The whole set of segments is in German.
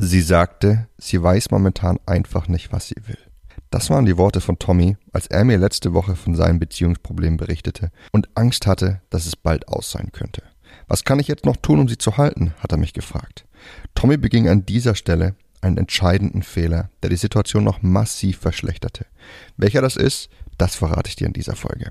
Sie sagte, sie weiß momentan einfach nicht, was sie will. Das waren die Worte von Tommy, als er mir letzte Woche von seinen Beziehungsproblemen berichtete und Angst hatte, dass es bald aus sein könnte. Was kann ich jetzt noch tun, um sie zu halten? hat er mich gefragt. Tommy beging an dieser Stelle einen entscheidenden Fehler, der die Situation noch massiv verschlechterte. Welcher das ist, das verrate ich dir in dieser Folge.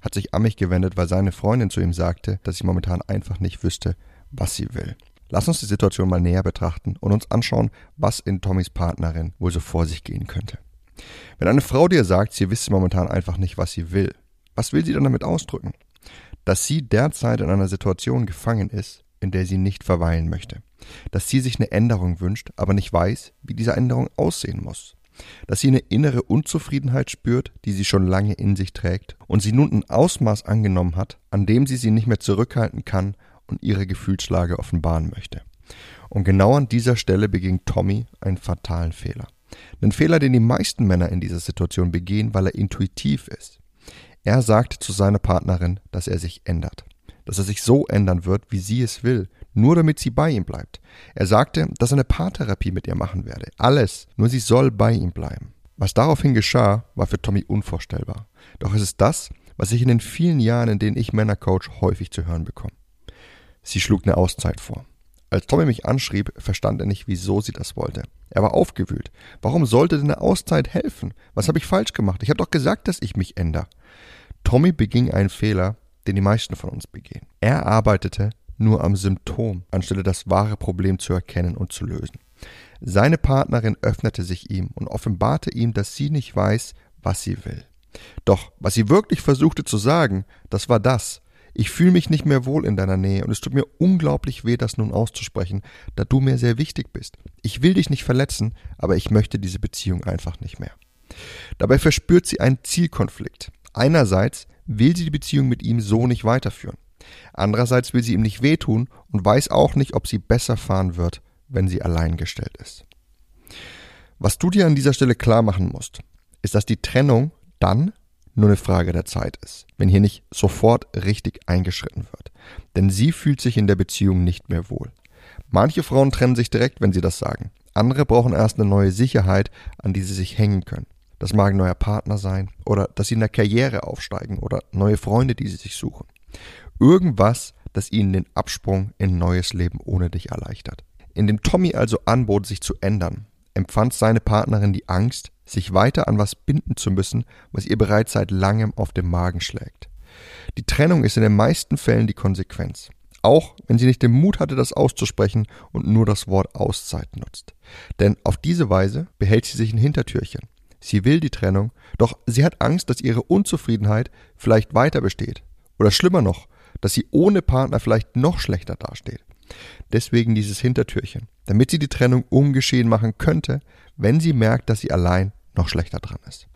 hat sich an mich gewendet, weil seine Freundin zu ihm sagte, dass sie momentan einfach nicht wüsste, was sie will. Lass uns die Situation mal näher betrachten und uns anschauen, was in Tommys Partnerin wohl so vor sich gehen könnte. Wenn eine Frau dir sagt, sie wisse momentan einfach nicht, was sie will, was will sie dann damit ausdrücken? Dass sie derzeit in einer Situation gefangen ist, in der sie nicht verweilen möchte. Dass sie sich eine Änderung wünscht, aber nicht weiß, wie diese Änderung aussehen muss. Dass sie eine innere Unzufriedenheit spürt, die sie schon lange in sich trägt und sie nun ein Ausmaß angenommen hat, an dem sie sie nicht mehr zurückhalten kann und ihre Gefühlslage offenbaren möchte. Und genau an dieser Stelle beging Tommy einen fatalen Fehler. Einen Fehler, den die meisten Männer in dieser Situation begehen, weil er intuitiv ist. Er sagt zu seiner Partnerin, dass er sich ändert, dass er sich so ändern wird, wie sie es will, nur damit sie bei ihm bleibt. Er sagte, dass er eine Paartherapie mit ihr machen werde. Alles, nur sie soll bei ihm bleiben. Was daraufhin geschah, war für Tommy unvorstellbar. Doch es ist das, was ich in den vielen Jahren, in denen ich Männer coach, häufig zu hören bekomme. Sie schlug eine Auszeit vor. Als Tommy mich anschrieb, verstand er nicht, wieso sie das wollte. Er war aufgewühlt. Warum sollte denn eine Auszeit helfen? Was habe ich falsch gemacht? Ich habe doch gesagt, dass ich mich ändere. Tommy beging einen Fehler, den die meisten von uns begehen. Er arbeitete nur am Symptom, anstelle das wahre Problem zu erkennen und zu lösen. Seine Partnerin öffnete sich ihm und offenbarte ihm, dass sie nicht weiß, was sie will. Doch was sie wirklich versuchte zu sagen, das war das, ich fühle mich nicht mehr wohl in deiner Nähe und es tut mir unglaublich weh, das nun auszusprechen, da du mir sehr wichtig bist. Ich will dich nicht verletzen, aber ich möchte diese Beziehung einfach nicht mehr. Dabei verspürt sie einen Zielkonflikt. Einerseits will sie die Beziehung mit ihm so nicht weiterführen. Andererseits will sie ihm nicht wehtun und weiß auch nicht, ob sie besser fahren wird, wenn sie allein gestellt ist. Was du dir an dieser Stelle klar machen musst, ist, dass die Trennung dann nur eine Frage der Zeit ist, wenn hier nicht sofort richtig eingeschritten wird. Denn sie fühlt sich in der Beziehung nicht mehr wohl. Manche Frauen trennen sich direkt, wenn sie das sagen. Andere brauchen erst eine neue Sicherheit, an die sie sich hängen können. Das mag ein neuer Partner sein oder dass sie in der Karriere aufsteigen oder neue Freunde, die sie sich suchen. Irgendwas, das ihnen den Absprung in neues Leben ohne dich erleichtert. In dem Tommy also anbot, sich zu ändern, empfand seine Partnerin die Angst, sich weiter an was binden zu müssen, was ihr bereits seit langem auf dem Magen schlägt. Die Trennung ist in den meisten Fällen die Konsequenz. Auch wenn sie nicht den Mut hatte, das auszusprechen und nur das Wort Auszeit nutzt. Denn auf diese Weise behält sie sich ein Hintertürchen. Sie will die Trennung, doch sie hat Angst, dass ihre Unzufriedenheit vielleicht weiter besteht. Oder schlimmer noch, dass sie ohne Partner vielleicht noch schlechter dasteht. Deswegen dieses Hintertürchen, damit sie die Trennung ungeschehen machen könnte, wenn sie merkt, dass sie allein noch schlechter dran ist.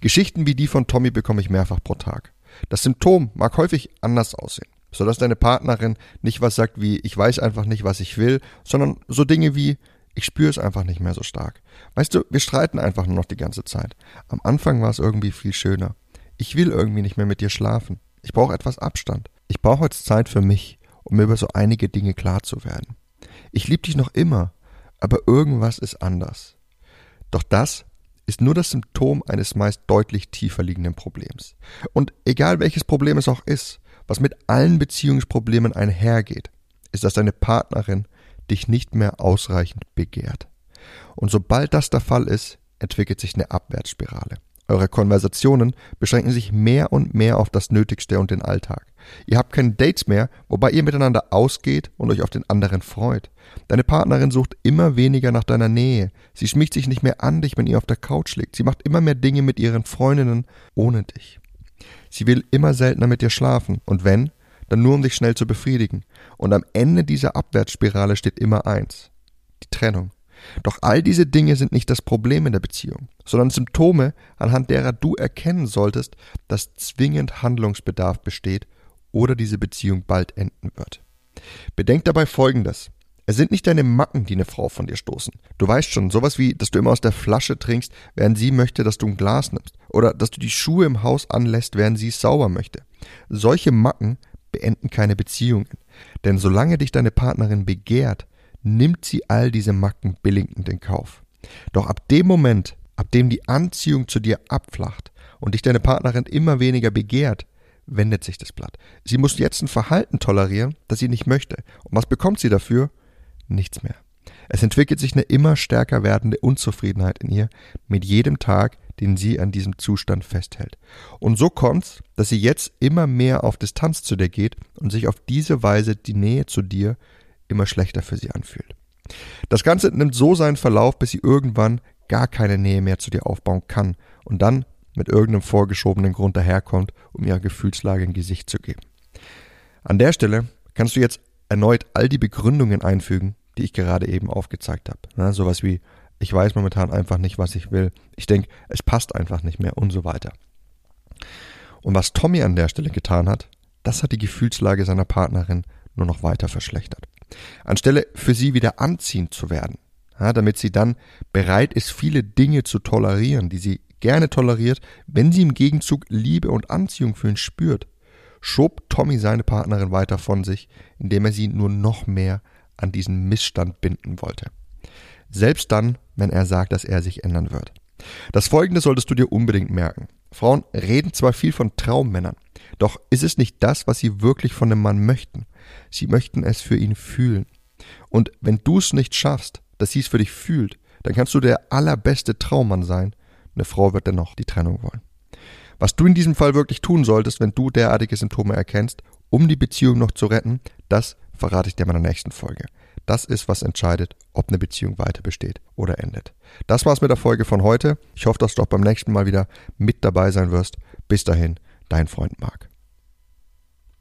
Geschichten wie die von Tommy bekomme ich mehrfach pro Tag. Das Symptom mag häufig anders aussehen, so dass deine Partnerin nicht was sagt wie ich weiß einfach nicht, was ich will, sondern so Dinge wie ich spüre es einfach nicht mehr so stark. Weißt du, wir streiten einfach nur noch die ganze Zeit. Am Anfang war es irgendwie viel schöner. Ich will irgendwie nicht mehr mit dir schlafen. Ich brauche etwas Abstand. Ich brauche jetzt Zeit für mich, um mir über so einige Dinge klar zu werden. Ich liebe dich noch immer, aber irgendwas ist anders. Doch das ist nur das Symptom eines meist deutlich tiefer liegenden Problems. Und egal welches Problem es auch ist, was mit allen Beziehungsproblemen einhergeht, ist, dass deine Partnerin dich nicht mehr ausreichend begehrt. Und sobald das der Fall ist, entwickelt sich eine Abwärtsspirale. Eure Konversationen beschränken sich mehr und mehr auf das Nötigste und den Alltag. Ihr habt keine Dates mehr, wobei ihr miteinander ausgeht und euch auf den anderen freut. Deine Partnerin sucht immer weniger nach deiner Nähe. Sie schmiegt sich nicht mehr an dich, wenn ihr auf der Couch liegt. Sie macht immer mehr Dinge mit ihren Freundinnen ohne dich. Sie will immer seltener mit dir schlafen. Und wenn, dann nur um dich schnell zu befriedigen. Und am Ende dieser Abwärtsspirale steht immer eins. Die Trennung. Doch all diese Dinge sind nicht das Problem in der Beziehung, sondern Symptome, anhand derer du erkennen solltest, dass zwingend Handlungsbedarf besteht oder diese Beziehung bald enden wird. Bedenk dabei Folgendes. Es sind nicht deine Macken, die eine Frau von dir stoßen. Du weißt schon, sowas wie, dass du immer aus der Flasche trinkst, während sie möchte, dass du ein Glas nimmst. Oder dass du die Schuhe im Haus anlässt, während sie es sauber möchte. Solche Macken beenden keine Beziehungen. Denn solange dich deine Partnerin begehrt, nimmt sie all diese Macken billigend in Kauf. Doch ab dem Moment, ab dem die Anziehung zu dir abflacht und dich deine Partnerin immer weniger begehrt, wendet sich das Blatt. Sie muss jetzt ein Verhalten tolerieren, das sie nicht möchte. Und was bekommt sie dafür? Nichts mehr. Es entwickelt sich eine immer stärker werdende Unzufriedenheit in ihr mit jedem Tag, den sie an diesem Zustand festhält. Und so kommt's, dass sie jetzt immer mehr auf Distanz zu dir geht und sich auf diese Weise die Nähe zu dir immer schlechter für sie anfühlt. Das Ganze nimmt so seinen Verlauf, bis sie irgendwann gar keine Nähe mehr zu dir aufbauen kann und dann mit irgendeinem vorgeschobenen Grund daherkommt, um ihrer Gefühlslage ein Gesicht zu geben. An der Stelle kannst du jetzt erneut all die Begründungen einfügen, die ich gerade eben aufgezeigt habe. Ja, sowas wie, ich weiß momentan einfach nicht, was ich will. Ich denke, es passt einfach nicht mehr und so weiter. Und was Tommy an der Stelle getan hat, das hat die Gefühlslage seiner Partnerin nur noch weiter verschlechtert. Anstelle für sie wieder anziehend zu werden, ja, damit sie dann bereit ist, viele Dinge zu tolerieren, die sie gerne toleriert, wenn sie im Gegenzug Liebe und Anziehung für ihn spürt, schob Tommy seine Partnerin weiter von sich, indem er sie nur noch mehr an diesen Missstand binden wollte. Selbst dann, wenn er sagt, dass er sich ändern wird. Das folgende solltest du dir unbedingt merken. Frauen reden zwar viel von Traummännern, doch ist es nicht das, was sie wirklich von einem Mann möchten. Sie möchten es für ihn fühlen. Und wenn du es nicht schaffst, dass sie es für dich fühlt, dann kannst du der allerbeste Traummann sein. Eine Frau wird dennoch die Trennung wollen. Was du in diesem Fall wirklich tun solltest, wenn du derartige Symptome erkennst, um die Beziehung noch zu retten, das verrate ich dir in meiner nächsten Folge. Das ist, was entscheidet, ob eine Beziehung weiter besteht oder endet. Das war's mit der Folge von heute. Ich hoffe, dass du auch beim nächsten Mal wieder mit dabei sein wirst. Bis dahin, dein Freund Marc.